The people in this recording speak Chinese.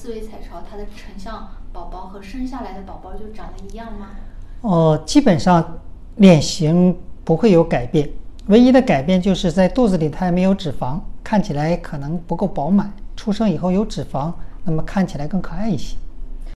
四维彩超它的成像宝宝和生下来的宝宝就长得一样吗？哦，基本上脸型不会有改变，唯一的改变就是在肚子里它还没有脂肪，看起来可能不够饱满。出生以后有脂肪，那么看起来更可爱一些。